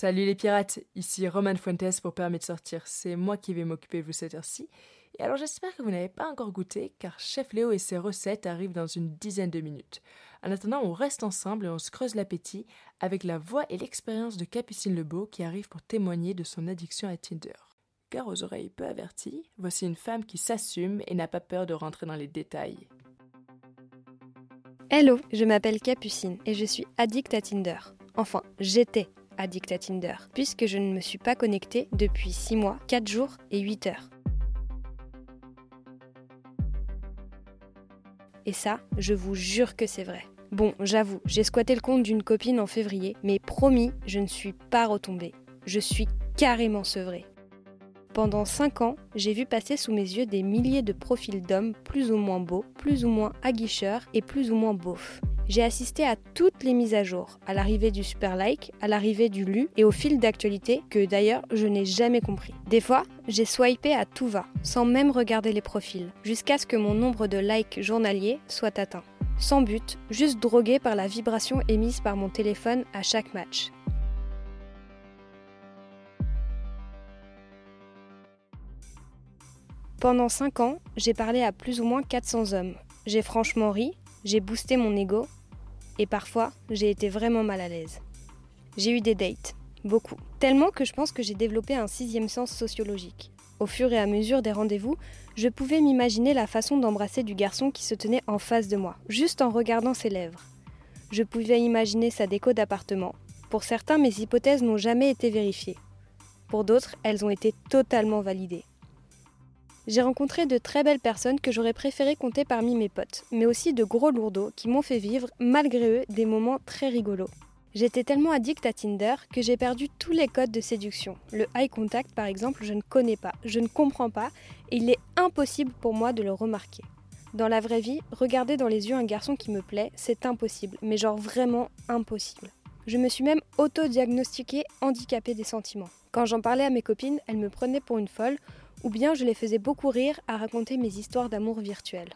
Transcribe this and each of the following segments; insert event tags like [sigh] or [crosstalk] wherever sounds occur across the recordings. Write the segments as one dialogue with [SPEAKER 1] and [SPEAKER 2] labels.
[SPEAKER 1] Salut les pirates, ici Roman Fuentes pour Permis de sortir. C'est moi qui vais m'occuper de vous cette heure-ci. Et alors j'espère que vous n'avez pas encore goûté, car Chef Léo et ses recettes arrivent dans une dizaine de minutes. En attendant, on reste ensemble et on se creuse l'appétit avec la voix et l'expérience de Capucine Lebeau qui arrive pour témoigner de son addiction à Tinder. Car aux oreilles peu averties, voici une femme qui s'assume et n'a pas peur de rentrer dans les détails.
[SPEAKER 2] Hello, je m'appelle Capucine et je suis addict à Tinder. Enfin, j'étais addict à Tinder, puisque je ne me suis pas connectée depuis 6 mois, 4 jours et 8 heures. Et ça, je vous jure que c'est vrai. Bon, j'avoue, j'ai squatté le compte d'une copine en février, mais promis, je ne suis pas retombée. Je suis carrément sevrée. Pendant 5 ans, j'ai vu passer sous mes yeux des milliers de profils d'hommes plus ou moins beaux, plus ou moins aguicheurs et plus ou moins beaufs. J'ai assisté à toutes les mises à jour, à l'arrivée du super like, à l'arrivée du lu et au fil d'actualité que d'ailleurs je n'ai jamais compris. Des fois, j'ai swipé à tout va, sans même regarder les profils, jusqu'à ce que mon nombre de likes journaliers soit atteint. Sans but, juste drogué par la vibration émise par mon téléphone à chaque match. Pendant 5 ans, j'ai parlé à plus ou moins 400 hommes. J'ai franchement ri, j'ai boosté mon ego, et parfois, j'ai été vraiment mal à l'aise. J'ai eu des dates, beaucoup. Tellement que je pense que j'ai développé un sixième sens sociologique. Au fur et à mesure des rendez-vous, je pouvais m'imaginer la façon d'embrasser du garçon qui se tenait en face de moi, juste en regardant ses lèvres. Je pouvais imaginer sa déco d'appartement. Pour certains, mes hypothèses n'ont jamais été vérifiées. Pour d'autres, elles ont été totalement validées. J'ai rencontré de très belles personnes que j'aurais préféré compter parmi mes potes, mais aussi de gros lourdeaux qui m'ont fait vivre, malgré eux, des moments très rigolos. J'étais tellement addict à Tinder que j'ai perdu tous les codes de séduction. Le eye contact, par exemple, je ne connais pas, je ne comprends pas, et il est impossible pour moi de le remarquer. Dans la vraie vie, regarder dans les yeux un garçon qui me plaît, c'est impossible, mais genre vraiment impossible. Je me suis même auto-diagnostiquée handicapée des sentiments. Quand j'en parlais à mes copines, elles me prenaient pour une folle, ou bien je les faisais beaucoup rire à raconter mes histoires d'amour virtuelles.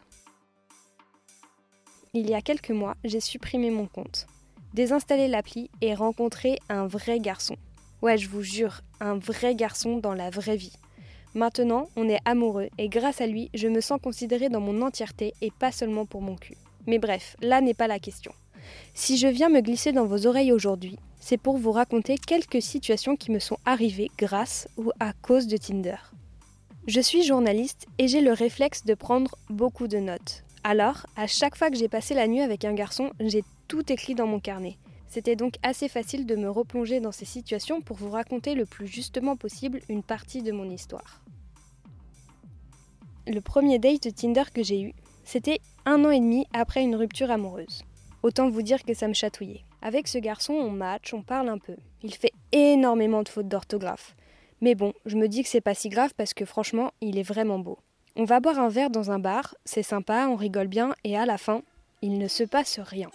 [SPEAKER 2] Il y a quelques mois, j'ai supprimé mon compte, désinstallé l'appli et rencontré un vrai garçon. Ouais, je vous jure, un vrai garçon dans la vraie vie. Maintenant, on est amoureux et grâce à lui, je me sens considérée dans mon entièreté et pas seulement pour mon cul. Mais bref, là n'est pas la question. Si je viens me glisser dans vos oreilles aujourd'hui, c'est pour vous raconter quelques situations qui me sont arrivées grâce ou à cause de Tinder. Je suis journaliste et j'ai le réflexe de prendre beaucoup de notes. Alors, à chaque fois que j'ai passé la nuit avec un garçon, j'ai tout écrit dans mon carnet. C'était donc assez facile de me replonger dans ces situations pour vous raconter le plus justement possible une partie de mon histoire. Le premier date Tinder que j'ai eu, c'était un an et demi après une rupture amoureuse. Autant vous dire que ça me chatouillait. Avec ce garçon, on match, on parle un peu. Il fait énormément de fautes d'orthographe. Mais bon, je me dis que c'est pas si grave parce que franchement, il est vraiment beau. On va boire un verre dans un bar, c'est sympa, on rigole bien, et à la fin, il ne se passe rien.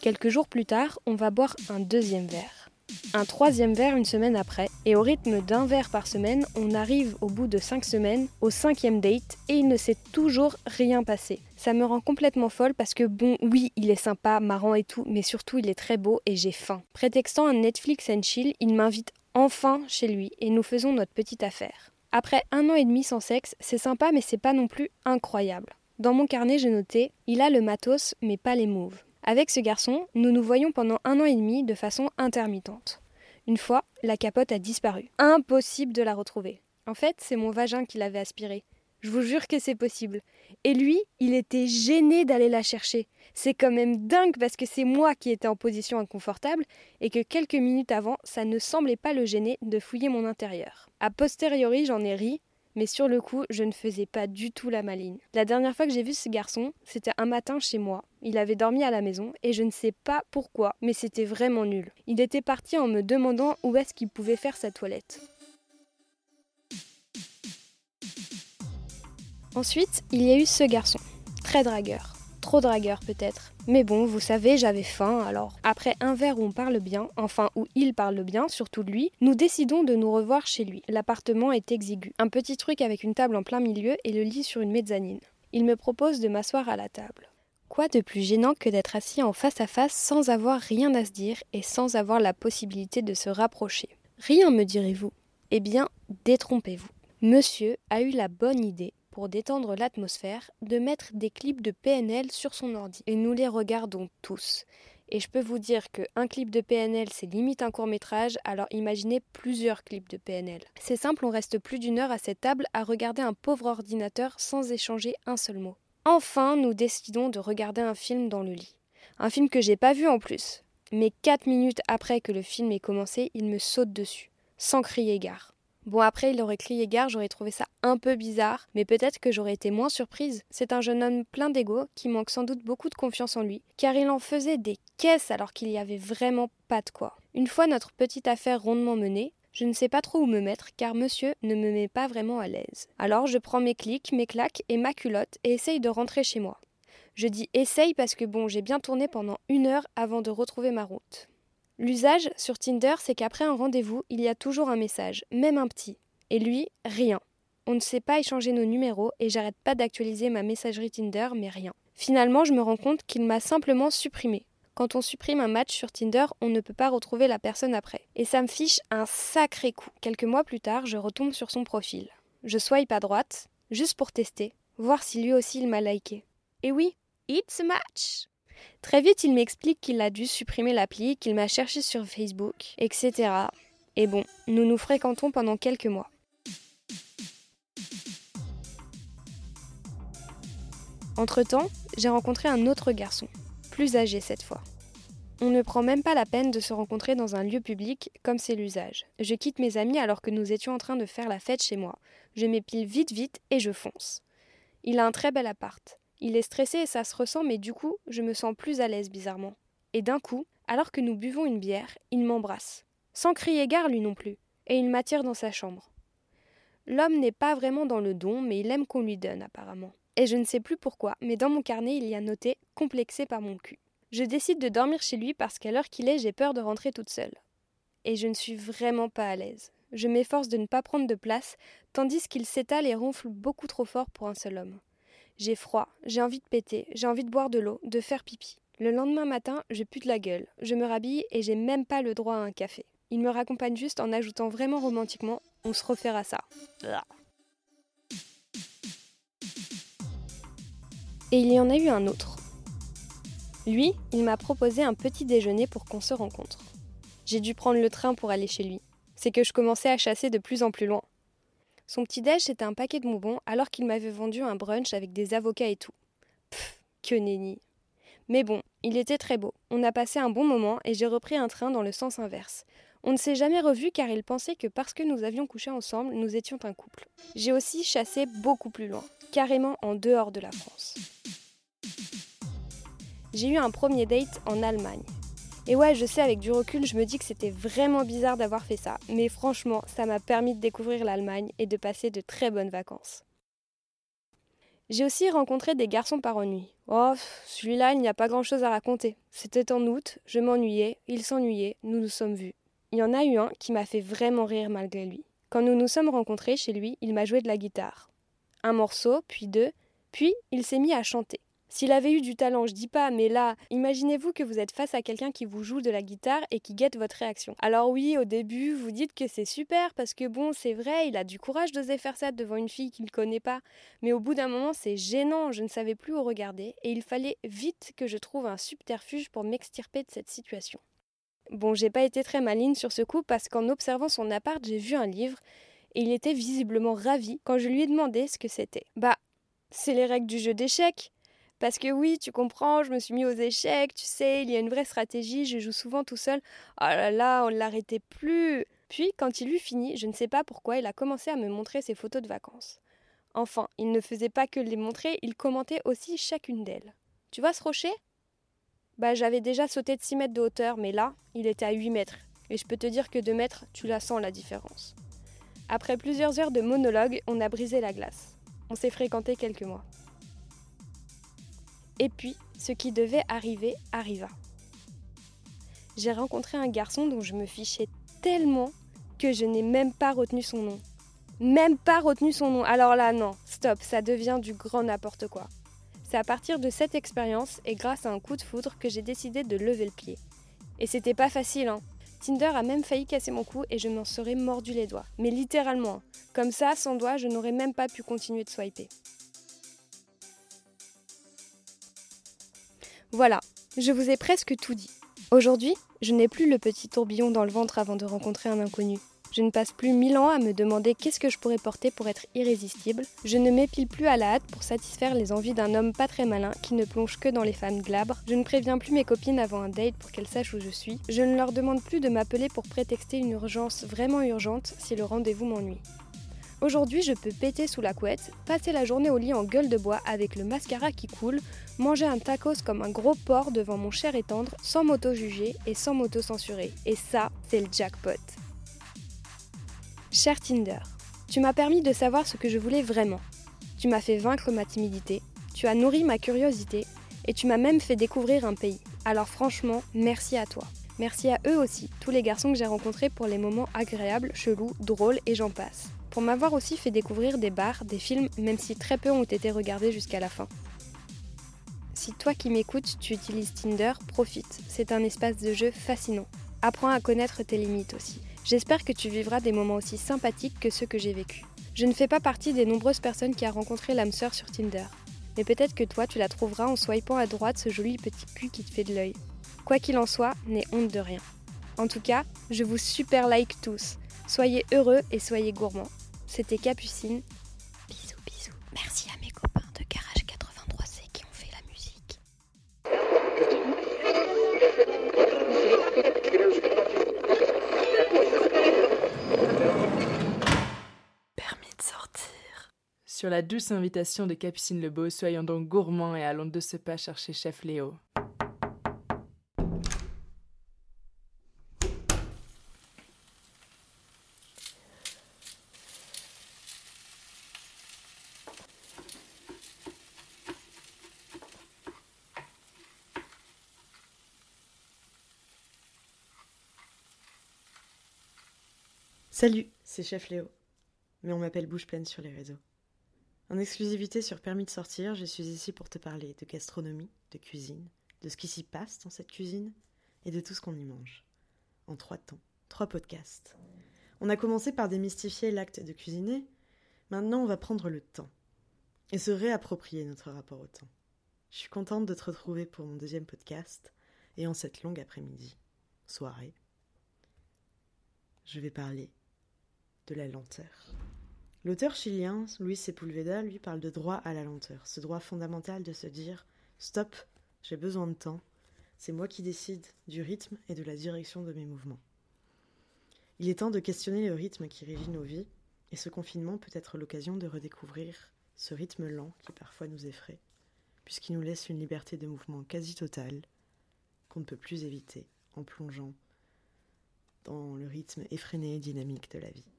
[SPEAKER 2] Quelques jours plus tard, on va boire un deuxième verre. Un troisième verre une semaine après, et au rythme d'un verre par semaine, on arrive au bout de cinq semaines au cinquième date et il ne s'est toujours rien passé. Ça me rend complètement folle parce que bon, oui, il est sympa, marrant et tout, mais surtout il est très beau et j'ai faim. Prétextant un Netflix and chill, il m'invite enfin chez lui et nous faisons notre petite affaire. Après un an et demi sans sexe, c'est sympa mais c'est pas non plus incroyable. Dans mon carnet, j'ai noté il a le matos mais pas les moves. Avec ce garçon, nous nous voyons pendant un an et demi de façon intermittente. Une fois, la capote a disparu. Impossible de la retrouver. En fait, c'est mon vagin qui l'avait aspirée. Je vous jure que c'est possible. Et lui, il était gêné d'aller la chercher. C'est quand même dingue parce que c'est moi qui étais en position inconfortable et que quelques minutes avant, ça ne semblait pas le gêner de fouiller mon intérieur. A posteriori, j'en ai ri, mais sur le coup, je ne faisais pas du tout la maline. La dernière fois que j'ai vu ce garçon, c'était un matin chez moi. Il avait dormi à la maison et je ne sais pas pourquoi, mais c'était vraiment nul. Il était parti en me demandant où est-ce qu'il pouvait faire sa toilette. Ensuite, il y a eu ce garçon, très dragueur. Trop dragueur peut-être. Mais bon, vous savez, j'avais faim, alors après un verre où on parle bien, enfin où il parle bien, surtout lui, nous décidons de nous revoir chez lui. L'appartement est exigu. Un petit truc avec une table en plein milieu et le lit sur une mezzanine. Il me propose de m'asseoir à la table. Quoi de plus gênant que d'être assis en face à face sans avoir rien à se dire et sans avoir la possibilité de se rapprocher? Rien, me direz-vous. Eh bien, détrompez-vous. Monsieur a eu la bonne idée, pour détendre l'atmosphère, de mettre des clips de PNL sur son ordi. Et nous les regardons tous. Et je peux vous dire qu'un clip de PNL, c'est limite un court métrage, alors imaginez plusieurs clips de PNL. C'est simple, on reste plus d'une heure à cette table à regarder un pauvre ordinateur sans échanger un seul mot. Enfin, nous décidons de regarder un film dans le lit. Un film que j'ai pas vu en plus. Mais quatre minutes après que le film ait commencé, il me saute dessus, sans crier gare. Bon, après, il aurait crié gare, j'aurais trouvé ça un peu bizarre, mais peut-être que j'aurais été moins surprise. C'est un jeune homme plein d'ego, qui manque sans doute beaucoup de confiance en lui, car il en faisait des caisses alors qu'il y avait vraiment pas de quoi. Une fois notre petite affaire rondement menée, je ne sais pas trop où me mettre car monsieur ne me met pas vraiment à l'aise. Alors je prends mes clics, mes claques et ma culotte et essaye de rentrer chez moi. Je dis essaye parce que bon, j'ai bien tourné pendant une heure avant de retrouver ma route. L'usage sur Tinder, c'est qu'après un rendez-vous, il y a toujours un message, même un petit. Et lui, rien. On ne sait pas échanger nos numéros et j'arrête pas d'actualiser ma messagerie Tinder, mais rien. Finalement, je me rends compte qu'il m'a simplement supprimé. Quand on supprime un match sur Tinder, on ne peut pas retrouver la personne après. Et ça me fiche un sacré coup. Quelques mois plus tard, je retombe sur son profil. Je swipe à droite, juste pour tester, voir si lui aussi il m'a liké. Et oui, it's a match Très vite, il m'explique qu'il a dû supprimer l'appli, qu'il m'a cherché sur Facebook, etc. Et bon, nous nous fréquentons pendant quelques mois. Entre-temps, j'ai rencontré un autre garçon, plus âgé cette fois. On ne prend même pas la peine de se rencontrer dans un lieu public comme c'est l'usage. Je quitte mes amis alors que nous étions en train de faire la fête chez moi. Je m'épile vite vite et je fonce. Il a un très bel appart. Il est stressé et ça se ressent, mais du coup, je me sens plus à l'aise bizarrement. Et d'un coup, alors que nous buvons une bière, il m'embrasse. Sans crier gare lui non plus, et il m'attire dans sa chambre. L'homme n'est pas vraiment dans le don, mais il aime qu'on lui donne apparemment. Et je ne sais plus pourquoi, mais dans mon carnet il y a noté complexé par mon cul. Je décide de dormir chez lui parce qu'à l'heure qu'il est, j'ai peur de rentrer toute seule. Et je ne suis vraiment pas à l'aise. Je m'efforce de ne pas prendre de place, tandis qu'il s'étale et ronfle beaucoup trop fort pour un seul homme. J'ai froid, j'ai envie de péter, j'ai envie de boire de l'eau, de faire pipi. Le lendemain matin, je pue de la gueule, je me rhabille et j'ai même pas le droit à un café. Il me raccompagne juste en ajoutant vraiment romantiquement On se refera ça. Et il y en a eu un autre. Lui, il m'a proposé un petit déjeuner pour qu'on se rencontre. J'ai dû prendre le train pour aller chez lui. C'est que je commençais à chasser de plus en plus loin. Son petit-déj, c'était un paquet de bonbons, alors qu'il m'avait vendu un brunch avec des avocats et tout. Pfff, que nenni. Mais bon, il était très beau. On a passé un bon moment et j'ai repris un train dans le sens inverse. On ne s'est jamais revu car il pensait que parce que nous avions couché ensemble, nous étions un couple. J'ai aussi chassé beaucoup plus loin, carrément en dehors de la France. J'ai eu un premier date en Allemagne. Et ouais, je sais, avec du recul, je me dis que c'était vraiment bizarre d'avoir fait ça. Mais franchement, ça m'a permis de découvrir l'Allemagne et de passer de très bonnes vacances. J'ai aussi rencontré des garçons par ennui. Oh, celui-là, il n'y a pas grand-chose à raconter. C'était en août, je m'ennuyais, il s'ennuyait, nous nous sommes vus. Il y en a eu un qui m'a fait vraiment rire malgré lui. Quand nous nous sommes rencontrés chez lui, il m'a joué de la guitare. Un morceau, puis deux, puis il s'est mis à chanter. S'il avait eu du talent, je dis pas, mais là, imaginez-vous que vous êtes face à quelqu'un qui vous joue de la guitare et qui guette votre réaction. Alors oui, au début, vous dites que c'est super parce que bon, c'est vrai, il a du courage d'oser faire ça devant une fille qu'il ne connaît pas. Mais au bout d'un moment, c'est gênant, je ne savais plus où regarder et il fallait vite que je trouve un subterfuge pour m'extirper de cette situation. Bon, j'ai pas été très maligne sur ce coup parce qu'en observant son appart, j'ai vu un livre et il était visiblement ravi quand je lui ai demandé ce que c'était. Bah, c'est les règles du jeu d'échecs. Parce que oui, tu comprends, je me suis mis aux échecs, tu sais, il y a une vraie stratégie, je joue souvent tout seul. Oh là là, on ne l'arrêtait plus. Puis, quand il eut fini, je ne sais pas pourquoi, il a commencé à me montrer ses photos de vacances. Enfin, il ne faisait pas que les montrer, il commentait aussi chacune d'elles. Tu vois ce rocher? Bah, j'avais déjà sauté de 6 mètres de hauteur, mais là, il était à 8 mètres. Et je peux te dire que 2 mètres, tu la sens la différence. Après plusieurs heures de monologue, on a brisé la glace. On s'est fréquenté quelques mois. Et puis, ce qui devait arriver arriva. J'ai rencontré un garçon dont je me fichais tellement que je n'ai même pas retenu son nom. Même pas retenu son nom. Alors là, non, stop, ça devient du grand n'importe quoi. C'est à partir de cette expérience et grâce à un coup de foudre que j'ai décidé de lever le pied. Et c'était pas facile, hein. Tinder a même failli casser mon cou et je m'en serais mordu les doigts. Mais littéralement. Comme ça, sans doigts, je n'aurais même pas pu continuer de swiper. Voilà, je vous ai presque tout dit. Aujourd'hui, je n'ai plus le petit tourbillon dans le ventre avant de rencontrer un inconnu. Je ne passe plus mille ans à me demander qu'est-ce que je pourrais porter pour être irrésistible. Je ne m'épile plus à la hâte pour satisfaire les envies d'un homme pas très malin qui ne plonge que dans les femmes glabres. Je ne préviens plus mes copines avant un date pour qu'elles sachent où je suis. Je ne leur demande plus de m'appeler pour prétexter une urgence vraiment urgente si le rendez-vous m'ennuie. Aujourd'hui, je peux péter sous la couette, passer la journée au lit en gueule de bois avec le mascara qui coule, manger un tacos comme un gros porc devant mon cher et tendre, sans m'auto-juger et sans m'auto-censurer. Et ça, c'est le jackpot. Cher Tinder, tu m'as permis de savoir ce que je voulais vraiment. Tu m'as fait vaincre ma timidité, tu as nourri ma curiosité et tu m'as même fait découvrir un pays. Alors franchement, merci à toi. Merci à eux aussi, tous les garçons que j'ai rencontrés pour les moments agréables, chelous, drôles et j'en passe. Pour m'avoir aussi fait découvrir des bars, des films, même si très peu ont été regardés jusqu'à la fin. Si toi qui m'écoutes, tu utilises Tinder, profite. C'est un espace de jeu fascinant. Apprends à connaître tes limites aussi. J'espère que tu vivras des moments aussi sympathiques que ceux que j'ai vécus. Je ne fais pas partie des nombreuses personnes qui a rencontré l'âme sœur sur Tinder. Mais peut-être que toi, tu la trouveras en swipant à droite ce joli petit cul qui te fait de l'œil. Quoi qu'il en soit, n'aie honte de rien. En tout cas, je vous super like tous. Soyez heureux et soyez gourmands. C'était Capucine. Bisous, bisous. Merci à mes copains de Garage 83C qui ont fait la musique.
[SPEAKER 1] Sur la douce invitation de Capucine Lebeau, soyons donc gourmands et allons de ce pas chercher Chef Léo.
[SPEAKER 3] Salut, c'est Chef Léo. Mais on m'appelle Bouche Pleine sur les réseaux. En exclusivité sur Permis de sortir, je suis ici pour te parler de gastronomie, de cuisine, de ce qui s'y passe dans cette cuisine et de tout ce qu'on y mange. En trois temps, trois podcasts. On a commencé par démystifier l'acte de cuisiner, maintenant on va prendre le temps et se réapproprier notre rapport au temps. Je suis contente de te retrouver pour mon deuxième podcast et en cette longue après-midi, soirée, je vais parler de la lenteur. L'auteur chilien Luis Sepulveda lui parle de droit à la lenteur, ce droit fondamental de se dire stop, j'ai besoin de temps, c'est moi qui décide du rythme et de la direction de mes mouvements. Il est temps de questionner le rythme qui régit nos vies, et ce confinement peut être l'occasion de redécouvrir ce rythme lent qui parfois nous effraie, puisqu'il nous laisse une liberté de mouvement quasi totale qu'on ne peut plus éviter en plongeant dans le rythme effréné et dynamique de la vie.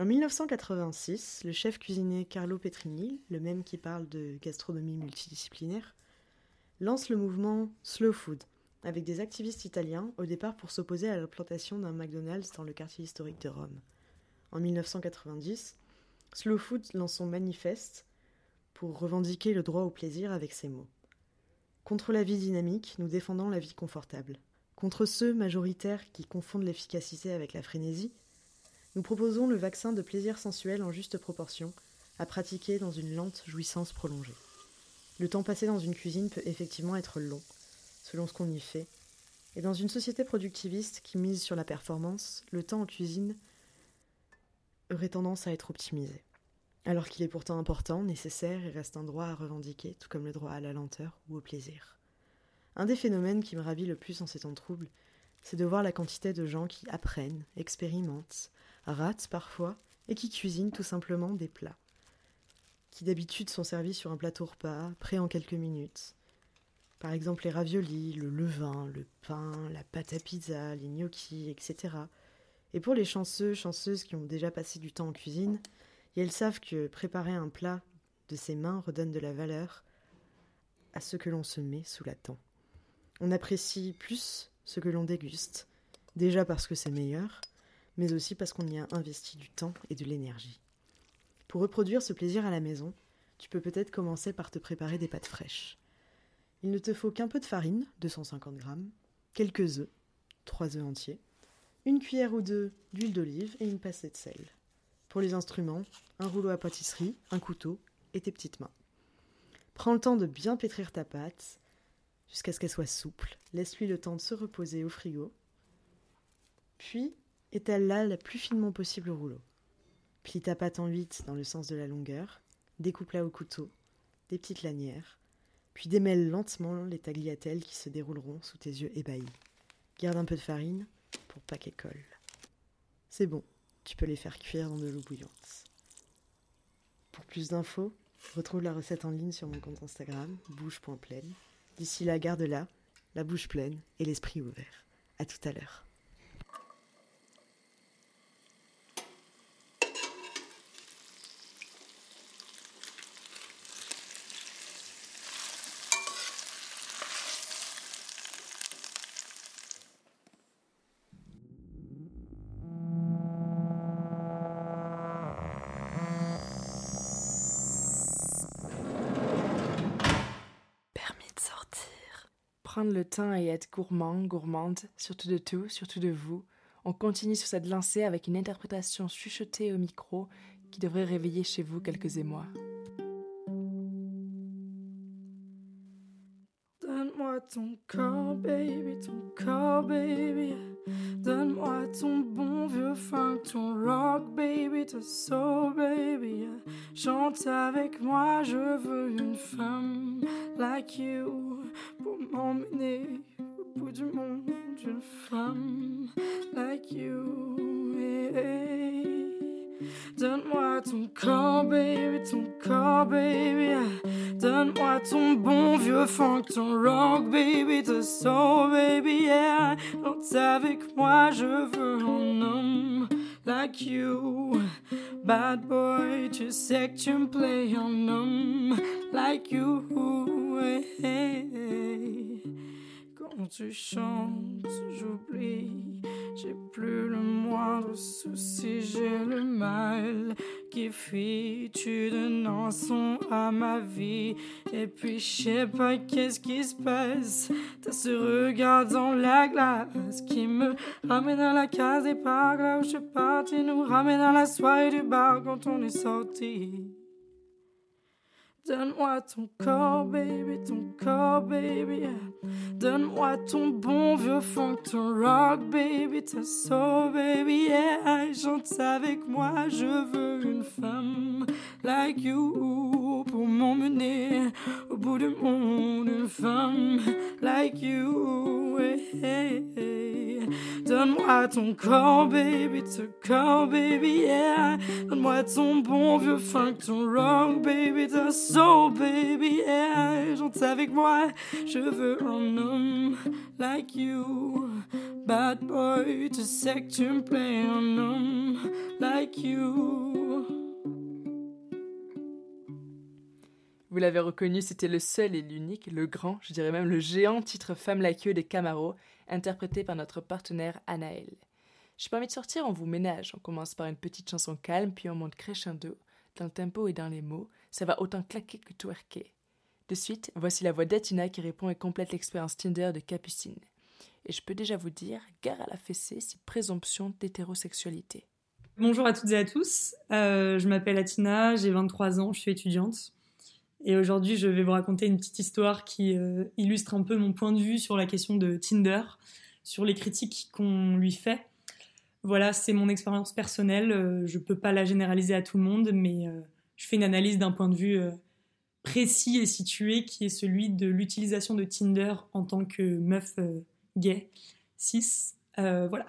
[SPEAKER 3] En 1986, le chef cuisinier Carlo Petrini, le même qui parle de gastronomie multidisciplinaire, lance le mouvement Slow Food, avec des activistes italiens au départ pour s'opposer à l'implantation d'un McDonald's dans le quartier historique de Rome. En 1990, Slow Food lance son manifeste pour revendiquer le droit au plaisir avec ces mots. Contre la vie dynamique, nous défendons la vie confortable. Contre ceux majoritaires qui confondent l'efficacité avec la frénésie, nous proposons le vaccin de plaisir sensuel en juste proportion, à pratiquer dans une lente jouissance prolongée. Le temps passé dans une cuisine peut effectivement être long, selon ce qu'on y fait, et dans une société productiviste qui mise sur la performance, le temps en cuisine aurait tendance à être optimisé. Alors qu'il est pourtant important, nécessaire et reste un droit à revendiquer, tout comme le droit à la lenteur ou au plaisir. Un des phénomènes qui me ravit le plus en ces temps troubles, c'est de voir la quantité de gens qui apprennent, expérimentent, ratent parfois, et qui cuisinent tout simplement des plats, qui d'habitude sont servis sur un plateau repas, prêts en quelques minutes. Par exemple les raviolis, le levain, le pain, la pâte à pizza, les gnocchis, etc. Et pour les chanceux, chanceuses qui ont déjà passé du temps en cuisine, elles savent que préparer un plat de ses mains redonne de la valeur à ce que l'on se met sous la dent. On apprécie plus ce que l'on déguste, déjà parce que c'est meilleur, mais aussi parce qu'on y a investi du temps et de l'énergie. Pour reproduire ce plaisir à la maison, tu peux peut-être commencer par te préparer des pâtes fraîches. Il ne te faut qu'un peu de farine, 250 g, quelques œufs, 3 œufs entiers, une cuillère ou deux d'huile d'olive et une pincée de sel. Pour les instruments, un rouleau à pâtisserie, un couteau et tes petites mains. Prends le temps de bien pétrir ta pâte jusqu'à ce qu'elle soit souple. Laisse-lui le temps de se reposer au frigo. Puis, étale-la le plus finement possible au rouleau? Plie ta pâte en huit dans le sens de la longueur. Découpe-la au couteau, des petites lanières. Puis démêle lentement les tagliatelles qui se dérouleront sous tes yeux ébahis. Garde un peu de farine pour pas qu'elle colle. C'est bon, tu peux les faire cuire dans de l'eau bouillante. Pour plus d'infos, retrouve la recette en ligne sur mon compte Instagram, bouche.pleine. D'ici là, garde-la, la bouche pleine et l'esprit ouvert. À tout à l'heure.
[SPEAKER 4] Prendre le temps et être gourmand, gourmande, surtout de tout, surtout de vous. On continue sur cette lancée avec une interprétation chuchotée au micro qui devrait réveiller chez vous quelques émois. Donne-moi ton corps, baby, ton corps, baby. Donne-moi ton bon vieux funk, ton rock, baby, ton soul, baby. Chante avec moi, je veux une femme like you pour m'emmener au bout du monde. Une femme like you. Hey, Donne-moi ton corps, baby, ton corps, baby. Donne-moi ton bon vieux funk, ton rock, baby, ton soul, baby, yeah. Chante avec moi, je veux un homme like you. Bad boy, tu sais que tu me play un homme like you. Quand tu chantes, j'oublie. J'ai plus le moindre souci, j'ai le mal qui fuit. Tu donnes son à ma vie. Et puis je sais pas qu'est-ce qui se passe. T'as ce regard dans la glace qui me ramène à la case des parcs là où je suis. Nous ramène à la soirée du bar quand on est sorti. Donne-moi ton corps, baby, ton corps, baby. Donne-moi ton bon vieux funk, ton rock, baby, ta soul, baby. Yeah, chante avec moi, je veux une femme like you pour m'emmener au bout du monde. Une femme like you. Hey. Donne-moi ton corps, baby, ton corps, baby, yeah. Donne-moi ton bon vieux funk, ton rock, baby, ta soul So baby, yeah, avec moi. Je veux un homme like you. Bad boy, tu sais que tu me plais un homme like you. Vous l'avez reconnu, c'était le seul et l'unique, le grand, je dirais même le géant titre Femme like you des Camaro, interprété par notre partenaire Anaël. Pas envie de sortir, on vous ménage. On commence par une petite chanson calme, puis on monte crescendo, dans le tempo et dans les mots, ça va autant claquer que twerker. De suite, voici la voix d'Atina qui répond et complète l'expérience Tinder de Capucine. Et je peux déjà vous dire, gare à la fessée, si présomption d'hétérosexualité.
[SPEAKER 5] Bonjour à toutes et à tous, euh, je m'appelle Atina, j'ai 23 ans, je suis étudiante. Et aujourd'hui, je vais vous raconter une petite histoire qui euh, illustre un peu mon point de vue sur la question de Tinder, sur les critiques qu'on lui fait. Voilà, c'est mon expérience personnelle, euh, je ne peux pas la généraliser à tout le monde, mais je fais une analyse d'un point de vue euh, précis et situé qui est celui de l'utilisation de Tinder en tant que meuf euh, gay, cis. Euh, voilà.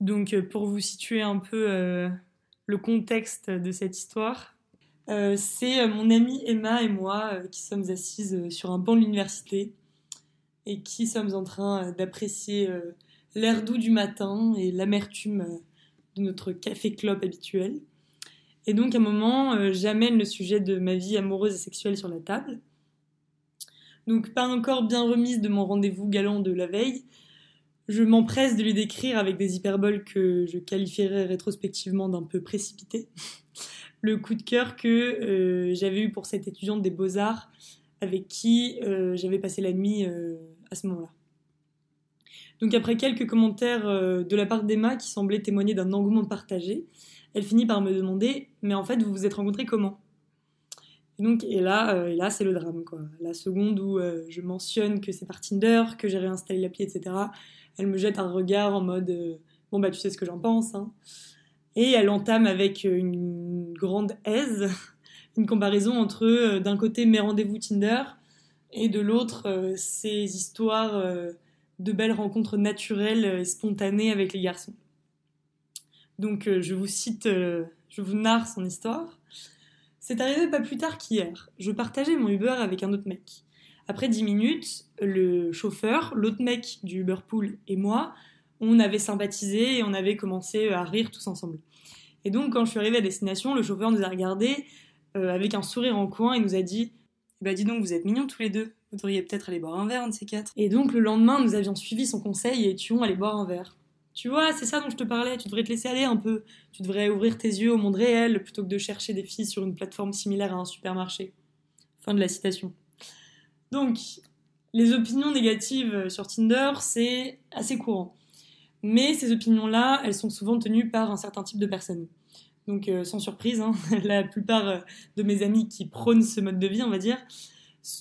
[SPEAKER 5] Donc pour vous situer un peu le contexte de cette histoire, c'est mon amie Emma et moi qui sommes assises sur un banc de l'université et qui sommes en train d'apprécier l'air doux du matin et l'amertume de notre café club habituel. Et donc, à un moment, euh, j'amène le sujet de ma vie amoureuse et sexuelle sur la table. Donc, pas encore bien remise de mon rendez-vous galant de la veille, je m'empresse de lui décrire avec des hyperboles que je qualifierais rétrospectivement d'un peu précipitées [laughs] le coup de cœur que j'avais eu pour cette étudiante des beaux-arts avec qui j'avais passé la nuit à ce moment-là. Donc après quelques commentaires de la part d'Emma qui semblaient témoigner d'un engouement partagé, elle finit par me demander Mais en fait, vous vous êtes rencontrés comment? Et donc, et là, euh, là c'est le drame, quoi. La seconde où euh, je mentionne que c'est par Tinder, que j'ai réinstallé l'appli, etc., elle me jette un regard en mode euh, Bon, bah, tu sais ce que j'en pense. Hein. Et elle entame avec une grande aise une comparaison entre, d'un côté, mes rendez-vous Tinder, et de l'autre, ces histoires de belles rencontres naturelles et spontanées avec les garçons. Donc, je vous cite, je vous narre son histoire. C'est arrivé pas plus tard qu'hier. Je partageais mon Uber avec un autre mec. Après 10 minutes, le chauffeur, l'autre mec du Uber Pool et moi, on avait sympathisé et on avait commencé à rire tous ensemble. Et donc, quand je suis arrivée à destination, le chauffeur nous a regardés euh, avec un sourire en coin et nous a dit Bah, dis donc, vous êtes mignons tous les deux. Vous devriez peut-être aller boire un verre, un de ces quatre. Et donc, le lendemain, nous avions suivi son conseil et étions allés boire un verre. Tu vois, c'est ça dont je te parlais, tu devrais te laisser aller un peu. Tu devrais ouvrir tes yeux au monde réel plutôt que de chercher des filles sur une plateforme similaire à un supermarché. Fin de la citation. Donc, les opinions négatives sur Tinder, c'est assez courant. Mais ces opinions-là, elles sont souvent tenues par un certain type de personnes. Donc, euh, sans surprise, hein, [laughs] la plupart de mes amis qui prônent ce mode de vie, on va dire,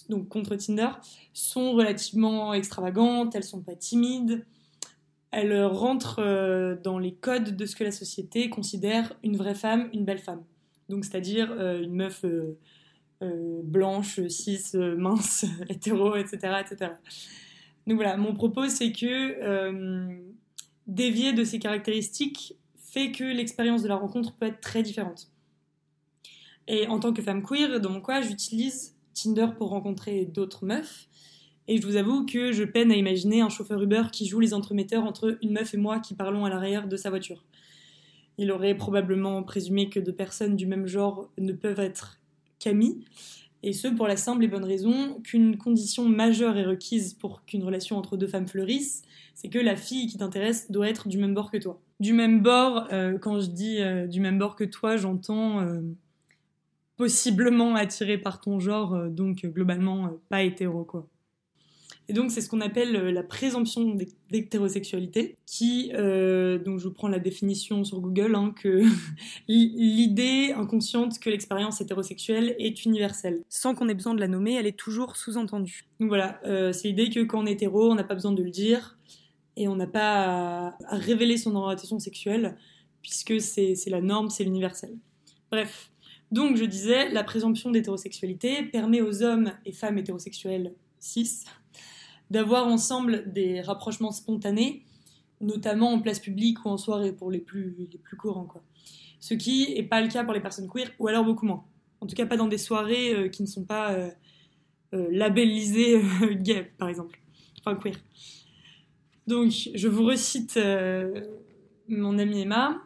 [SPEAKER 5] donc contre Tinder, sont relativement extravagantes, elles sont pas timides, elle rentre euh, dans les codes de ce que la société considère une vraie femme, une belle femme. Donc, c'est-à-dire euh, une meuf euh, blanche, cis, mince, [laughs] hétéro, etc., etc. Donc voilà, mon propos, c'est que dévier de ces caractéristiques fait que l'expérience de la rencontre peut être très différente. Et en tant que femme queer, dans mon cas, j'utilise Tinder pour rencontrer d'autres meufs, et je vous avoue que je peine à imaginer un chauffeur Uber qui joue les entremetteurs entre une meuf et moi qui parlons à l'arrière de sa voiture. Il aurait probablement présumé que deux personnes du même genre ne peuvent être qu'amies, et ce pour la simple et bonne raison qu'une condition majeure est requise pour qu'une relation entre deux femmes fleurisse, c'est que la fille qui t'intéresse doit être du même bord que toi. Du même bord, euh, quand je dis euh, du même bord que toi, j'entends euh, possiblement attiré par ton genre, donc globalement pas hétéro quoi. Et donc c'est ce qu'on appelle euh, la présomption d'hétérosexualité, qui, euh, donc je vous prends la définition sur Google, hein, que [laughs] l'idée inconsciente que l'expérience hétérosexuelle est universelle. Sans qu'on ait besoin de la nommer, elle est toujours sous-entendue. Donc voilà, euh, c'est l'idée que quand on est hétéro, on n'a pas besoin de le dire, et on n'a pas à, à, révéler son orientation sexuelle, puisque c'est la norme, c'est l'universel. Bref, donc je disais, la présomption d'hétérosexualité permet aux hommes et femmes hétérosexuels cis d'avoir ensemble des rapprochements spontanés, notamment en place publique ou en soirée pour les plus, les plus courants. Quoi. Ce qui n'est pas le cas pour les personnes queer, ou alors beaucoup moins. En tout cas, pas dans des soirées euh, qui ne sont pas euh, euh, labellisées gay, par exemple. Enfin, queer. Donc, je vous recite mon amie Emma.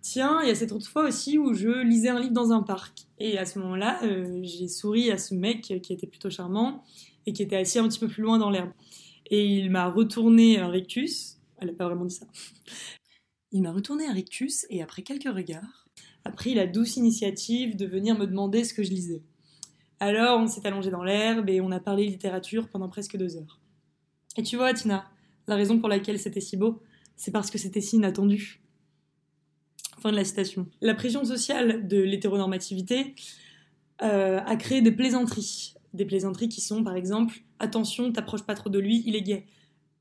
[SPEAKER 5] Tiens, il y a cette autre fois aussi où je lisais un livre dans un parc. Et à ce moment-là, j'ai souri à ce mec qui était plutôt charmant et qui était assis un petit peu plus loin dans l'herbe. Et il m'a retourné un rictus. Elle n'a pas vraiment dit ça. Il m'a retourné un rictus et après quelques regards, a pris la douce initiative de venir me demander ce que je lisais. Alors on s'est allongé dans l'herbe et on a parlé littérature pendant presque deux heures. Et tu vois, Tina, la raison pour laquelle c'était si beau, c'est parce que c'était si inattendu. Fin de la citation. La pression sociale de l'hétéronormativité euh, a créé des plaisanteries des plaisanteries qui sont par exemple attention, t'approches pas trop de lui, il est gay.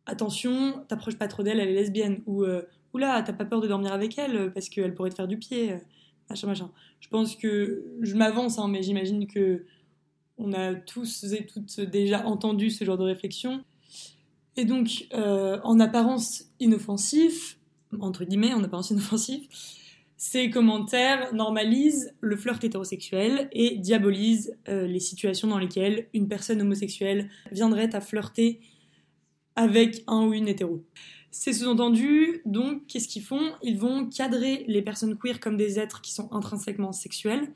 [SPEAKER 5] Attention, t'approches pas trop d'elle, elle est lesbienne. Ou euh, oula, t'as pas peur de dormir avec elle euh, parce qu'elle pourrait te faire du pied. Euh, machin, machin. Je pense que je m'avance, hein, mais j'imagine que on a tous et toutes déjà entendu ce genre de réflexion. Et donc, en apparence inoffensif, entre guillemets, en apparence inoffensif, ces commentaires normalisent le flirt hétérosexuel et diabolisent euh, les situations dans lesquelles une personne homosexuelle viendrait à flirter avec un ou une hétéro. C'est sous-entendu, donc, qu'est-ce qu'ils font? Ils vont cadrer les personnes queer comme des êtres qui sont intrinsèquement sexuels,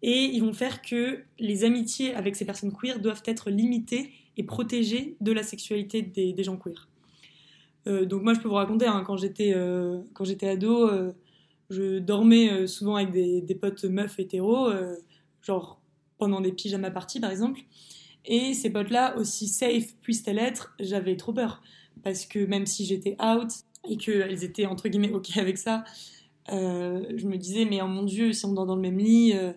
[SPEAKER 5] et ils vont faire que les amitiés avec ces personnes queer doivent être limitées et protégées de la sexualité des, gens queer. Euh, donc moi, je peux vous raconter, hein, euh, quand j'étais ado, je dormais souvent avec des, potes meufs hétéros, genre pendant des pyjamas parties par exemple. Et ces potes-là, aussi safe puissent-elles être, j'avais trop peur. Parce que même si j'étais out et qu'elles étaient entre guillemets ok avec ça, euh, je me disais, mais oh mon Dieu, si on dort dans le même lit, euh,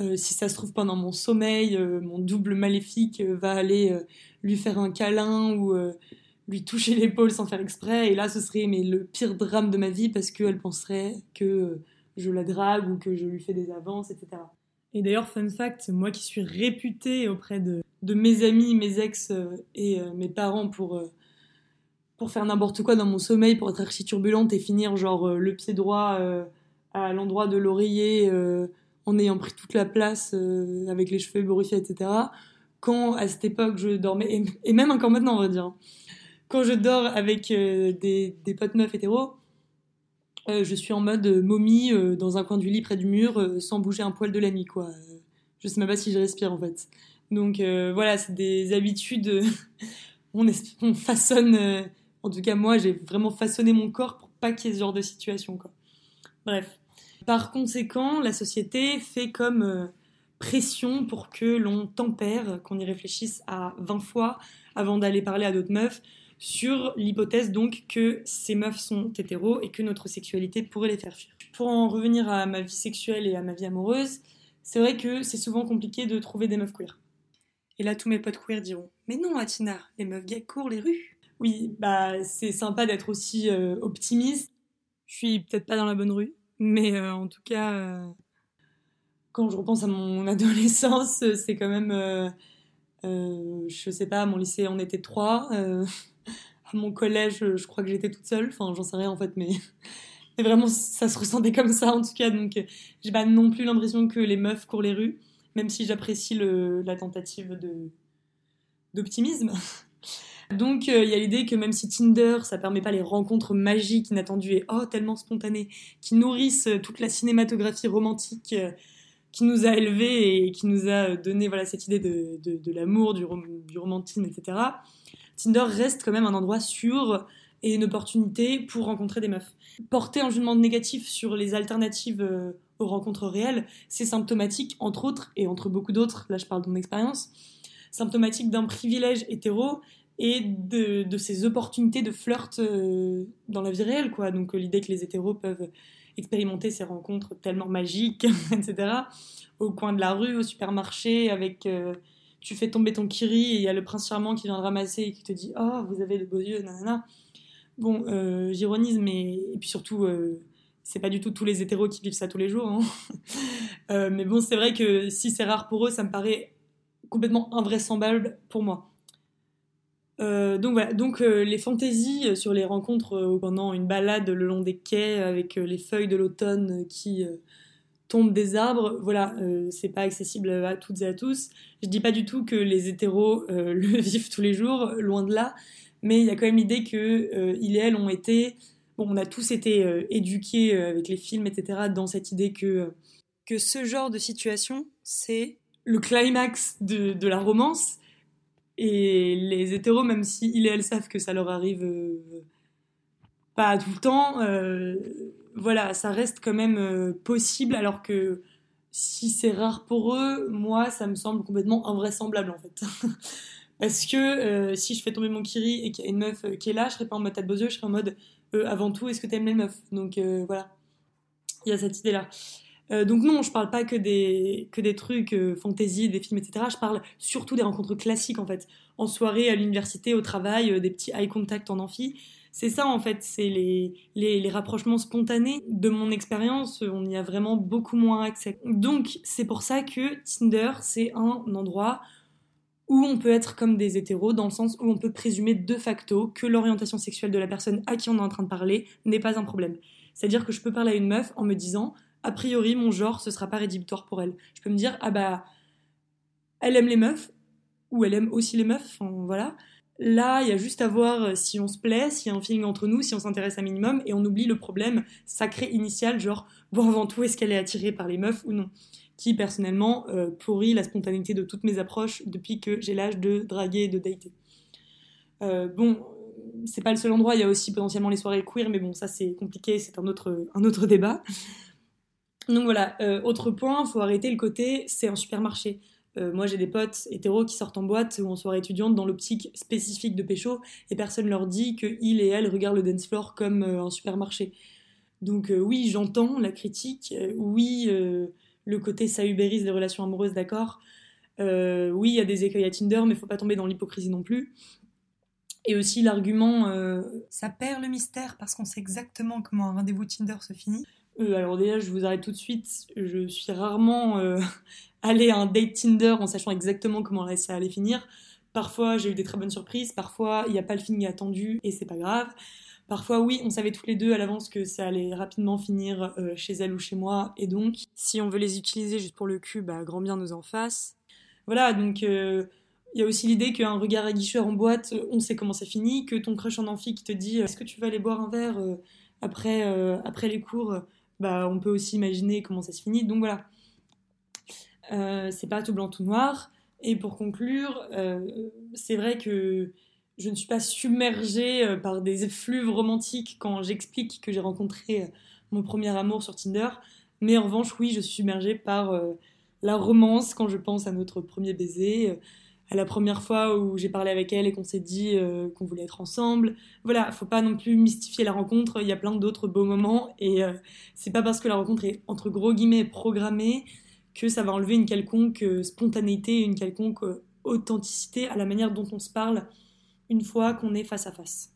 [SPEAKER 5] euh, si ça se trouve pendant mon sommeil, mon double maléfique va aller lui faire un câlin ou lui toucher l'épaule sans faire exprès. Et là, ce serait mais, le pire drame de ma vie parce qu'elle penserait que je la drague ou que je lui fais des avances, etc. Et d'ailleurs, fun fact, moi qui suis réputée auprès de, de mes amis, mes ex euh, et euh, mes parents pour, euh, pour faire n'importe quoi dans mon sommeil, pour être archi turbulente et finir genre le pied droit à l'endroit de l'oreiller en ayant pris toute la place avec les cheveux ébouriffés, etc. Quand à cette époque je dormais, et, même encore maintenant on va dire, quand je dors avec des, des potes meufs hétéros, je suis en mode momie dans un coin du lit près du mur sans bouger un poil de la nuit quoi. Je sais même pas si je respire en fait. Donc euh, voilà, c'est des habitudes. Euh, [laughs] on, on, façonne. Euh, en tout cas, moi, j'ai vraiment façonné mon corps pour pas qu'il y ait ce genre de situation. Quoi. Bref. Par conséquent, la société fait comme pression pour que l'on tempère, qu'on y réfléchisse à 20 fois avant d'aller parler à d'autres meufs, sur l'hypothèse donc que ces meufs sont hétéros et que notre sexualité pourrait les faire fuir. Pour en revenir à ma vie sexuelle et à ma vie amoureuse, c'est vrai que c'est souvent compliqué de trouver des meufs queer. Et là, tous mes potes queer diront Mais non, Atina, les meufs gays courent les rues. Oui, bah, c'est sympa d'être aussi euh, optimiste. Je suis peut-être pas dans la bonne rue, mais euh, en tout cas, euh, quand je repense à mon [laughs] adolescence, c'est quand même. je sais pas, mon lycée, on était trois. À mon collège, je crois que j'étais toute seule. Enfin, j'en sais rien en fait, mais. [laughs] vraiment, ça se ressentait comme ça en tout cas. Donc, j'ai pas non plus l'impression que les meufs courent les rues même si j'apprécie la tentative de, d'optimisme. [laughs] Donc euh, il y a l'idée que même si Tinder, ça permet pas les rencontres magiques, inattendues et oh tellement spontanées, qui nourrissent euh, toute la cinématographie romantique euh, qui nous a élevés et qui nous a donné voilà cette idée de, de, l'amour, du, du, romantisme, etc. Tinder reste quand même un endroit sûr et une opportunité pour rencontrer des meufs. Porter un jugement négatif sur les alternatives aux rencontres réelles, c'est symptomatique, entre autres, et entre beaucoup d'autres, là je parle de mon expérience, symptomatique d'un privilège hétéro et de, de, ces opportunités de flirt euh, dans la vie réelle, quoi. Donc euh, l'idée que les hétéros peuvent expérimenter ces rencontres tellement magiques, [laughs] etc., au coin de la rue, au supermarché, avec... Euh, tu fais tomber ton kiri et il y a le prince charmant qui vient de ramasser et qui te dit « Oh, vous avez de beaux yeux, nanana ». Bon, j'ironise, mais... Et puis surtout c'est pas du tout tous les hétéros qui vivent ça tous les jours. Hein. [laughs] Euh, mais bon, c'est vrai que si c'est rare pour eux, ça me paraît complètement invraisemblable pour moi. Euh, donc voilà, donc euh, les fantaisies sur les rencontres pendant une balade le long des quais avec les feuilles de l'automne qui tombent des arbres, voilà, c'est pas accessible à toutes et à tous. Je dis pas du tout que les hétéros [laughs] le vivent tous les jours, loin de là, mais il y a quand même l'idée que ils et elles ont été bon, on a tous été euh, éduqués euh, avec les films, etc., dans cette idée que, euh, que ce genre de situation, c'est le climax de, la romance. Et les hétéros, même si ils et elles savent que ça leur arrive pas tout le temps, voilà, ça reste quand même possible, alors que si c'est rare pour eux, moi, ça me semble complètement invraisemblable en fait. [laughs] Parce que si je fais tomber mon kiri et qu'il y a une meuf qui est là, je serais pas en mode beaux yeux, je serais en mode euh, avant tout, est-ce que tu aimes les meufs? Donc euh, voilà, il y a cette idée-là. Euh, donc non, je parle pas que des, que des trucs fantasy, des films, etc. Je parle surtout des rencontres classiques en fait. En soirée, à l'université, au travail, des petits eye contact en amphi. C'est ça en fait, c'est les, rapprochements spontanés. De mon expérience, on y a vraiment beaucoup moins accès. Donc c'est pour ça que Tinder, c'est un endroit où on peut être comme des hétéros, dans le sens où on peut présumer de facto que l'orientation sexuelle de la personne à qui on est en train de parler n'est pas un problème. C'est-à-dire que je peux parler à une meuf en me disant, a priori, mon genre, ce sera pas rédhibitoire pour elle. Je peux me dire, ah bah, elle aime les meufs, ou elle aime aussi les meufs, enfin voilà. Là, il y a juste à voir euh, si on se plaît, s'il y a un feeling entre nous, si on s'intéresse un minimum, et on oublie le problème sacré initial, genre, bon, avant tout, est-ce qu'elle est attirée par les meufs ou non? Qui personnellement euh, pourrit la spontanéité de toutes mes approches depuis que j'ai l'âge de draguer et de dater. Euh, bon, c'est pas le seul endroit, il y a aussi potentiellement les soirées queer, mais bon, ça c'est compliqué, c'est un autre, débat. Donc voilà, euh, autre point, faut arrêter le côté c'est un supermarché. Euh, moi j'ai des potes hétéros qui sortent en boîte ou en soirée étudiante dans l'optique spécifique de pécho et personne leur dit qu'ils et elles regardent le dance floor comme un supermarché. Donc oui, j'entends la critique, oui, le côté ça ubérise les relations amoureuses, d'accord. oui, il y a des écueils à Tinder, mais faut pas tomber dans l'hypocrisie non plus. Et aussi l'argument euh, ça perd le mystère parce qu'on sait exactement comment un rendez-vous Tinder se finit. Euh, alors déjà, je vous arrête tout de suite. Je suis rarement euh, allée à un date Tinder en sachant exactement comment ça allait finir. Parfois, j'ai eu des très bonnes surprises. Parfois, il n'y a pas le feeling attendu et c'est pas grave. Parfois, oui, on savait toutes les deux à l'avance que ça allait rapidement finir chez elle ou chez moi. Et donc, si on veut les utiliser juste pour le cul, bah, grand bien nous en fasse. Voilà, donc il y a aussi l'idée qu'un regard aguicheur en boîte, on sait comment ça finit, que ton crush en amphi qui te dit est-ce que tu vas aller boire un verre euh, après, euh, après les cours, bah, on peut aussi imaginer comment ça se finit. Donc voilà, euh, c'est pas tout blanc tout noir. Et pour conclure, c'est vrai que je ne suis pas submergée par des effluves romantiques quand j'explique que j'ai rencontré mon premier amour sur Tinder. Mais en revanche, oui, je suis submergée par la romance quand je pense à notre premier baiser à la première fois où j'ai parlé avec elle et qu'on s'est dit euh, qu'on voulait être ensemble. Voilà, faut pas non plus mystifier la rencontre. Il y a plein d'autres beaux moments et euh, c'est pas parce que la rencontre est entre gros guillemets programmée que ça va enlever une quelconque euh, spontanéité, une quelconque authenticité à la manière dont on se parle une fois qu'on est face à face.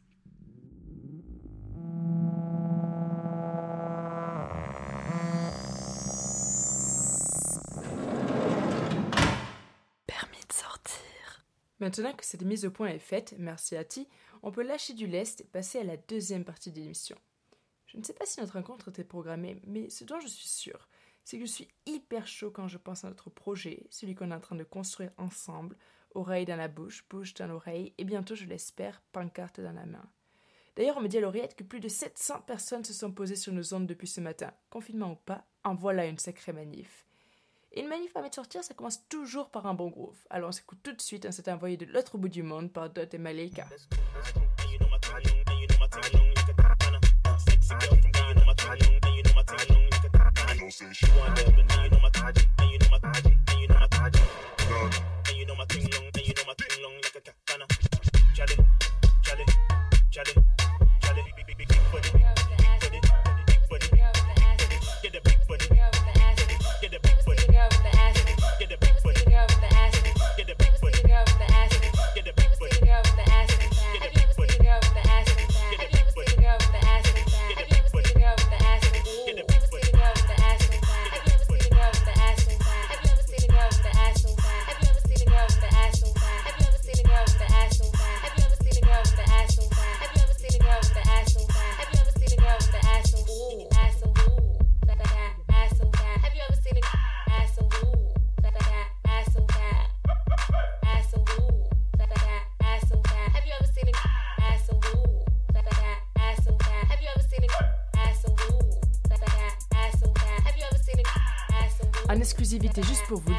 [SPEAKER 1] Maintenant que cette mise au point est faite, merci à Ti, on peut lâcher du lest et passer à la deuxième partie de l'émission. Je ne sais pas si notre rencontre était programmée, mais ce dont je suis sûre, c'est que je suis hyper chaud quand je pense à notre projet, celui qu'on est en train de construire ensemble, oreille dans la bouche, bouche dans l'oreille, et bientôt, je l'espère, pancarte dans la main. D'ailleurs, on me dit à l'oreillette que plus de 700 personnes se sont posées sur nos ondes depuis ce matin. Confinement ou pas, en voilà une sacrée manif. Et une manif permet de sortir, ça commence toujours par un bon groove. Alors on s'écoute tout de suite un set envoyé de l'autre bout du monde par Dot et Malika.
[SPEAKER 6] radio. You want love and now you know my taji, and you know my taji, and you know my taji. Love. And you
[SPEAKER 7] know my ting long, and you know my ting long like a katana. Charlie, Charlie, Charlie.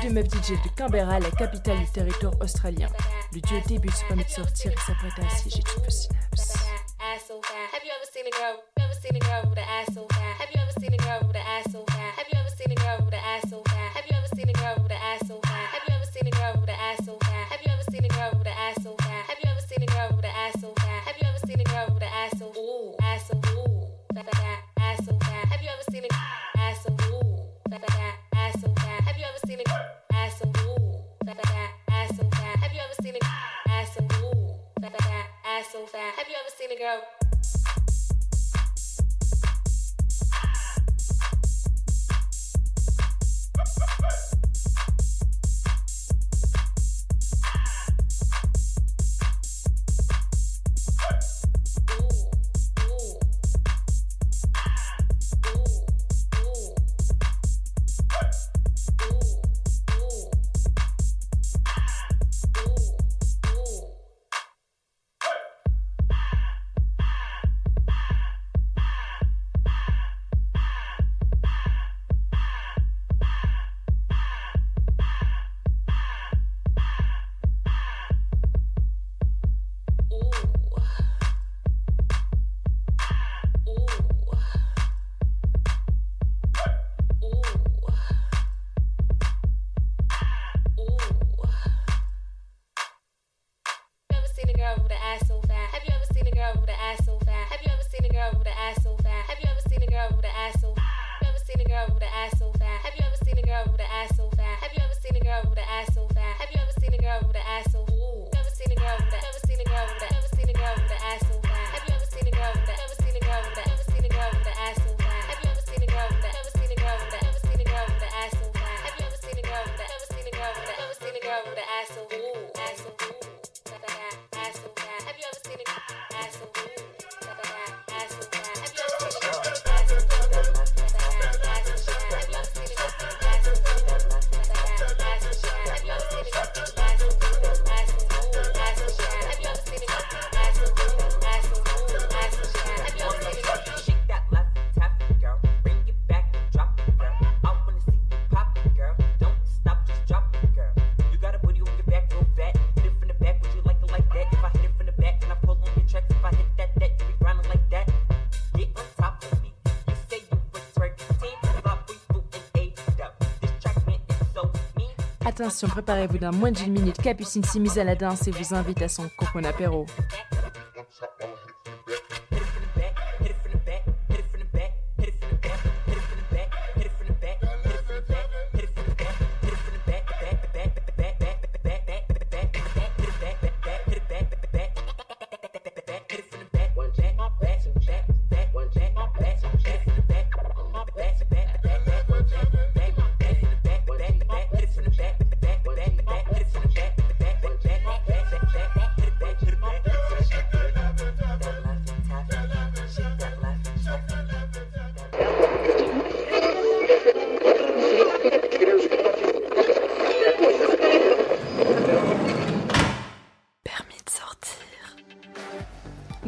[SPEAKER 7] Deux meufs DJ de Canberra, la capitale du territoire australien. Le duo débute se permet de sortir et s'apprête à assiéger tout le synapse.
[SPEAKER 1] go. Préparez-vous dans moins d'une minute. Capucine s'est mise à la danse et vous invite à son cocon apéro.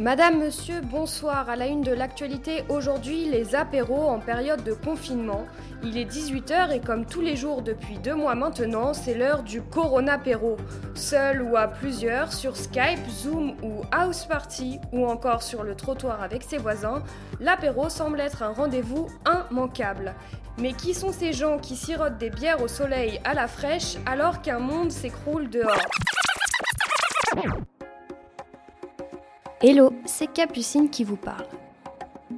[SPEAKER 2] Madame, monsieur, bonsoir. À la une de l'actualité aujourd'hui, les apéros en période de confinement. Il est 18h et comme tous les jours depuis deux mois maintenant, c'est l'heure du Corona Apéro. Seul ou à plusieurs, sur Skype, Zoom ou House Party, ou encore sur le trottoir avec ses voisins, l'apéro semble être un rendez-vous immanquable. Mais qui sont ces gens qui sirotent des bières au soleil à la fraîche alors qu'un monde s'écroule dehors? Hello, c'est Capucine qui vous parle.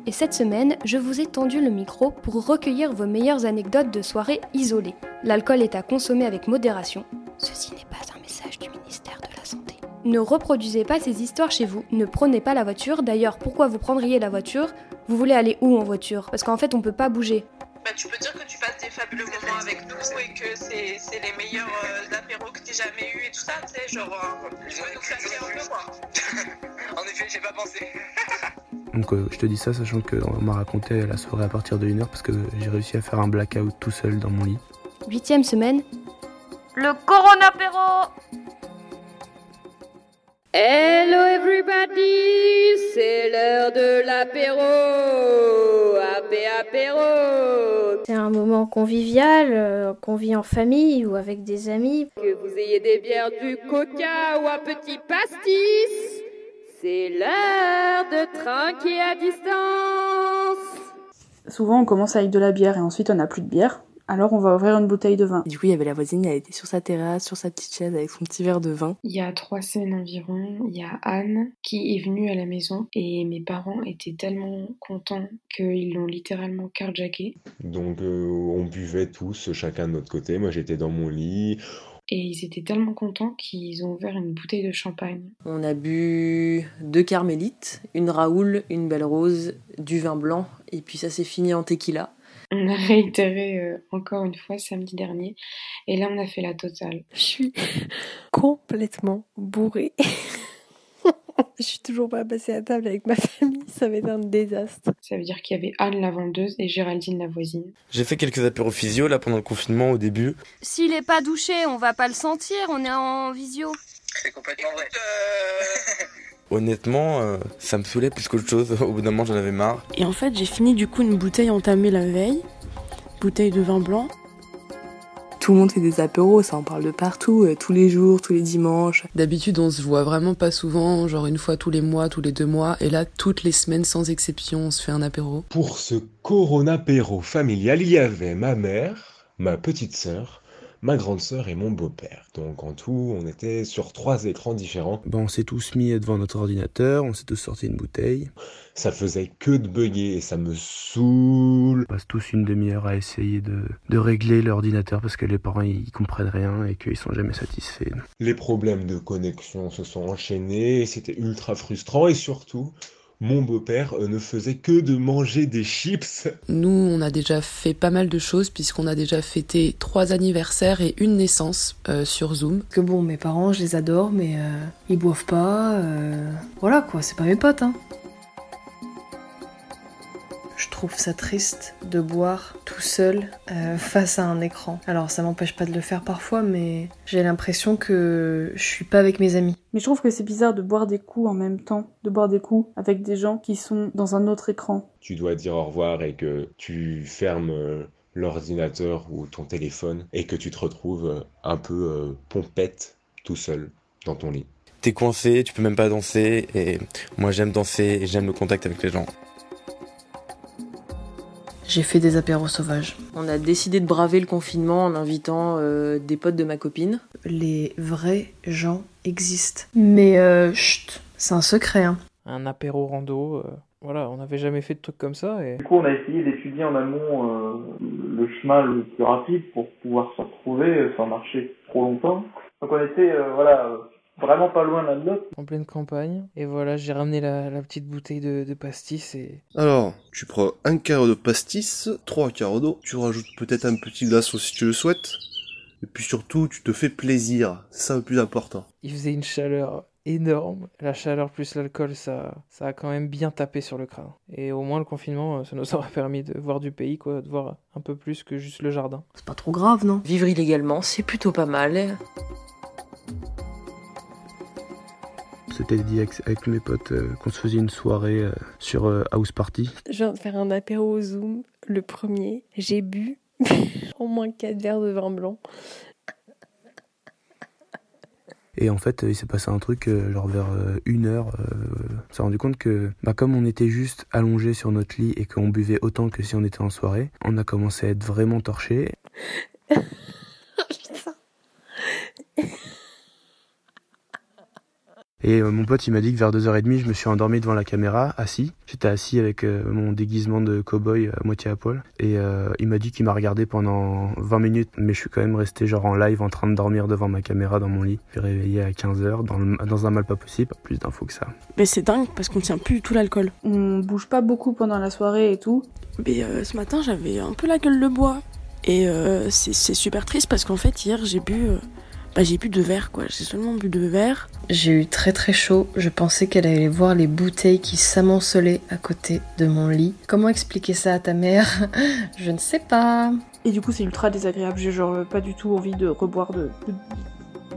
[SPEAKER 2] Et cette semaine, je vous ai tendu le micro pour recueillir vos meilleures anecdotes de soirées isolées. L'alcool est à consommer avec modération. Ceci n'est pas un message du ministère de la Santé. Ne reproduisez pas ces histoires chez vous. Ne prenez pas la voiture. D'ailleurs, pourquoi vous prendriez la voiture? Vous voulez aller où en voiture? Parce qu'en fait, on peut pas bouger.
[SPEAKER 8] Bah, fabuleux moments avec nous et que c'est c'est les meilleurs euh, apéros que t'aies jamais eu et tout ça, tu sais, genre, euh, tu peux nous flasher un peu quoi. [laughs]
[SPEAKER 9] En effet, j'ai pas pensé. [laughs]
[SPEAKER 10] Donc euh, je te dis ça sachant qu'on m'a raconté la soirée à partir de 1h parce que j'ai réussi à faire un blackout tout seul dans mon lit.
[SPEAKER 2] Huitième semaine.
[SPEAKER 11] Le Corona Apéro
[SPEAKER 12] Hello everybody, c'est l'heure de l'apéro. Apé apéro.
[SPEAKER 13] C'est un moment convivial, euh, qu'on vit en famille ou avec des amis.
[SPEAKER 12] Que vous ayez des bières, du coca ou un petit pastis, c'est l'heure de trinquer à distance.
[SPEAKER 14] Souvent, on commence avec de la bière et ensuite on n'a plus de bière. Alors on va ouvrir une bouteille de vin.
[SPEAKER 1] Du coup, il y avait la voisine, elle était sur sa terrasse, sur sa petite chaise avec son petit verre de vin.
[SPEAKER 15] Il y a trois semaines environ, il y a Anne qui est venue à la maison et mes parents étaient tellement contents qu'ils l'ont littéralement carjacké.
[SPEAKER 16] Donc euh, on buvait tous, chacun de notre côté. Moi j'étais dans mon lit.
[SPEAKER 15] Et ils étaient tellement contents qu'ils ont ouvert une bouteille de champagne.
[SPEAKER 17] On a bu deux carmélites, une Raoul, une belle rose, du vin blanc, et puis ça s'est fini en tequila.
[SPEAKER 15] On a réitéré euh, encore une fois samedi dernier, et là on a fait la totale.
[SPEAKER 18] Je suis complètement bourrée. [laughs] Je suis toujours pas passée à table avec ma famille, ça va être un désastre.
[SPEAKER 15] Ça veut dire qu'il y avait Anne la vendeuse et Géraldine la voisine.
[SPEAKER 10] J'ai fait quelques apéros physio là pendant le confinement au début.
[SPEAKER 2] S'il est pas douché, on va pas le sentir, on est en visio.
[SPEAKER 9] C'est complètement vrai.
[SPEAKER 10] Honnêtement, euh, ça me saoulait plus qu'autre chose. [laughs] Au bout d'un moment, j'en avais marre.
[SPEAKER 18] Et en fait, j'ai fini du coup une bouteille entamée la veille, bouteille de vin blanc.
[SPEAKER 1] Tout le monde fait des apéros, ça en parle de partout, euh, tous les jours, tous les dimanches.
[SPEAKER 19] D'habitude, on se voit vraiment pas souvent, genre une fois tous les mois, tous les deux mois, et là, toutes les semaines, sans exception, on se fait un apéro.
[SPEAKER 16] Pour ce coronapéro familial, il y avait ma mère, ma petite sœur, ma grande sœur et mon beau-père. Donc en tout, on était sur trois écrans différents.
[SPEAKER 10] Ben, on s'est tous mis devant notre ordinateur, on s'est tous sorti une bouteille.
[SPEAKER 16] Ça faisait que de bugger et ça me saoule.
[SPEAKER 10] On passe tous une demi-heure à essayer de, de régler l'ordinateur parce que les parents ils comprennent rien et qu'ils sont jamais satisfaits.
[SPEAKER 16] Les problèmes de connexion se sont enchaînés, c'était ultra frustrant et surtout, mon beau-père euh, ne faisait que de manger des chips.
[SPEAKER 19] Nous, on a déjà fait pas mal de choses puisqu'on a déjà fêté trois anniversaires et une naissance euh, sur Zoom.
[SPEAKER 20] Que bon, mes parents, je les adore, mais euh, ils boivent pas. euh, Voilà quoi, c'est pas mes potes. Hein. Je trouve ça triste de boire tout seul euh, face à un écran. Alors ça m'empêche pas de le faire parfois, mais j'ai l'impression que je suis pas avec mes amis.
[SPEAKER 14] Mais je trouve que c'est bizarre de boire des coups en même temps, de boire des coups avec des gens qui sont dans un autre écran.
[SPEAKER 16] Tu dois dire au revoir et que tu fermes euh, l'ordinateur ou ton téléphone et que tu te retrouves euh, un peu euh, pompette tout seul dans ton lit.
[SPEAKER 21] T'es coincé, tu peux même pas danser, et moi j'aime danser et j'aime le contact avec les gens.
[SPEAKER 20] J'ai fait des apéros sauvages.
[SPEAKER 17] On a décidé de braver le confinement en invitant euh, des potes de ma copine.
[SPEAKER 20] Les vrais gens existent. Mais euh, chut, c'est un secret. Hein.
[SPEAKER 22] Un apéro rando, euh, voilà, on n'avait jamais fait de trucs comme ça. Et...
[SPEAKER 23] Du coup, on a essayé d'étudier en amont euh, le chemin le plus rapide pour pouvoir se retrouver sans marcher trop longtemps. Donc on était euh, voilà euh, vraiment pas loin l'un de l'autre.
[SPEAKER 22] En pleine campagne. Et voilà, j'ai ramené la, la petite bouteille de, de pastis et...
[SPEAKER 24] Alors, tu prends un quart de pastis, trois quarts d'eau, tu rajoutes peut-être un petit glaçon si tu le souhaites, et puis surtout, tu te fais plaisir, c'est ça le plus important.
[SPEAKER 22] Il faisait une chaleur énorme. La chaleur plus l'alcool, ça, ça a quand même bien tapé sur le crâne. Et au moins le confinement, euh, ça nous aura permis de voir du pays, quoi, de voir un peu plus que juste le jardin.
[SPEAKER 20] C'est pas trop grave, non?
[SPEAKER 17] Vivre illégalement, c'est plutôt pas mal.
[SPEAKER 10] C'était dit avec, avec mes potes euh, qu'on se faisait une soirée euh, sur euh, House Party.
[SPEAKER 18] Je viens de faire un apéro au Zoom, le premier. J'ai bu [laughs] au moins 4 verres de vin blanc.
[SPEAKER 10] Et en fait, il s'est passé un truc, genre vers une heure, on s'est rendu compte que, bah, comme on était juste allongé sur notre lit et qu'on buvait autant que si on était en soirée, on a commencé à être vraiment torché. [laughs] Et euh, mon pote, il m'a dit que vers 2h30, je me suis endormi devant la caméra, assis. J'étais assis avec euh, mon déguisement de cow-boy à moitié à poil. Et euh, il m'a dit qu'il m'a regardé pendant 20 minutes, mais je suis quand même resté genre en live en train de dormir devant ma caméra dans mon lit. Je suis réveillé à 15h dans, le- dans un mal pas possible, pas plus d'infos que ça.
[SPEAKER 25] Mais c'est dingue parce qu'on tient plus du tout l'alcool.
[SPEAKER 14] On bouge pas beaucoup pendant la soirée et tout.
[SPEAKER 25] Mais euh, ce matin, j'avais un peu la gueule de bois. Et euh, c'est c'est super triste parce qu'en fait, hier, j'ai bu. Euh, bah, j'ai bu deux verres, quoi. J'ai seulement bu deux verres.
[SPEAKER 20] J'ai eu très très chaud. Je pensais qu'elle allait voir les bouteilles qui s'amoncelaient à côté de mon lit. Comment expliquer ça à ta mère? Je ne sais pas.
[SPEAKER 14] Et du coup, c'est ultra désagréable. J'ai genre euh, pas du tout envie de reboire de, de-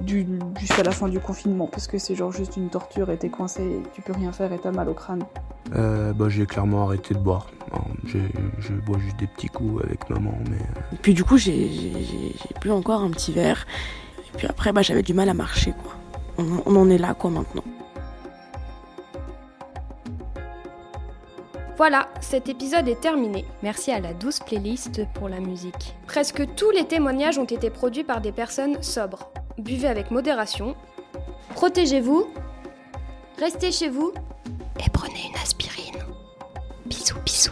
[SPEAKER 14] du, jusqu'à la fin du confinement parce que c'est genre juste une torture et t'es coincé et tu peux rien faire et t'as mal au crâne.
[SPEAKER 10] Euh, bah, j'ai clairement arrêté de boire. Je bois juste des petits coups avec maman, mais... euh,
[SPEAKER 25] Et puis du coup, j'ai j'ai- j'ai- j'ai bu encore un petit verre. Puis après, bah, j'avais du mal à marcher, quoi. On, on en est là, quoi, maintenant.
[SPEAKER 2] Voilà, cet épisode est terminé. Merci à la douce playlist pour la musique. Presque tous les témoignages ont été produits par des personnes sobres. Buvez avec modération. Protégez-vous. Restez chez vous. Et prenez une aspirine. Bisous, bisous.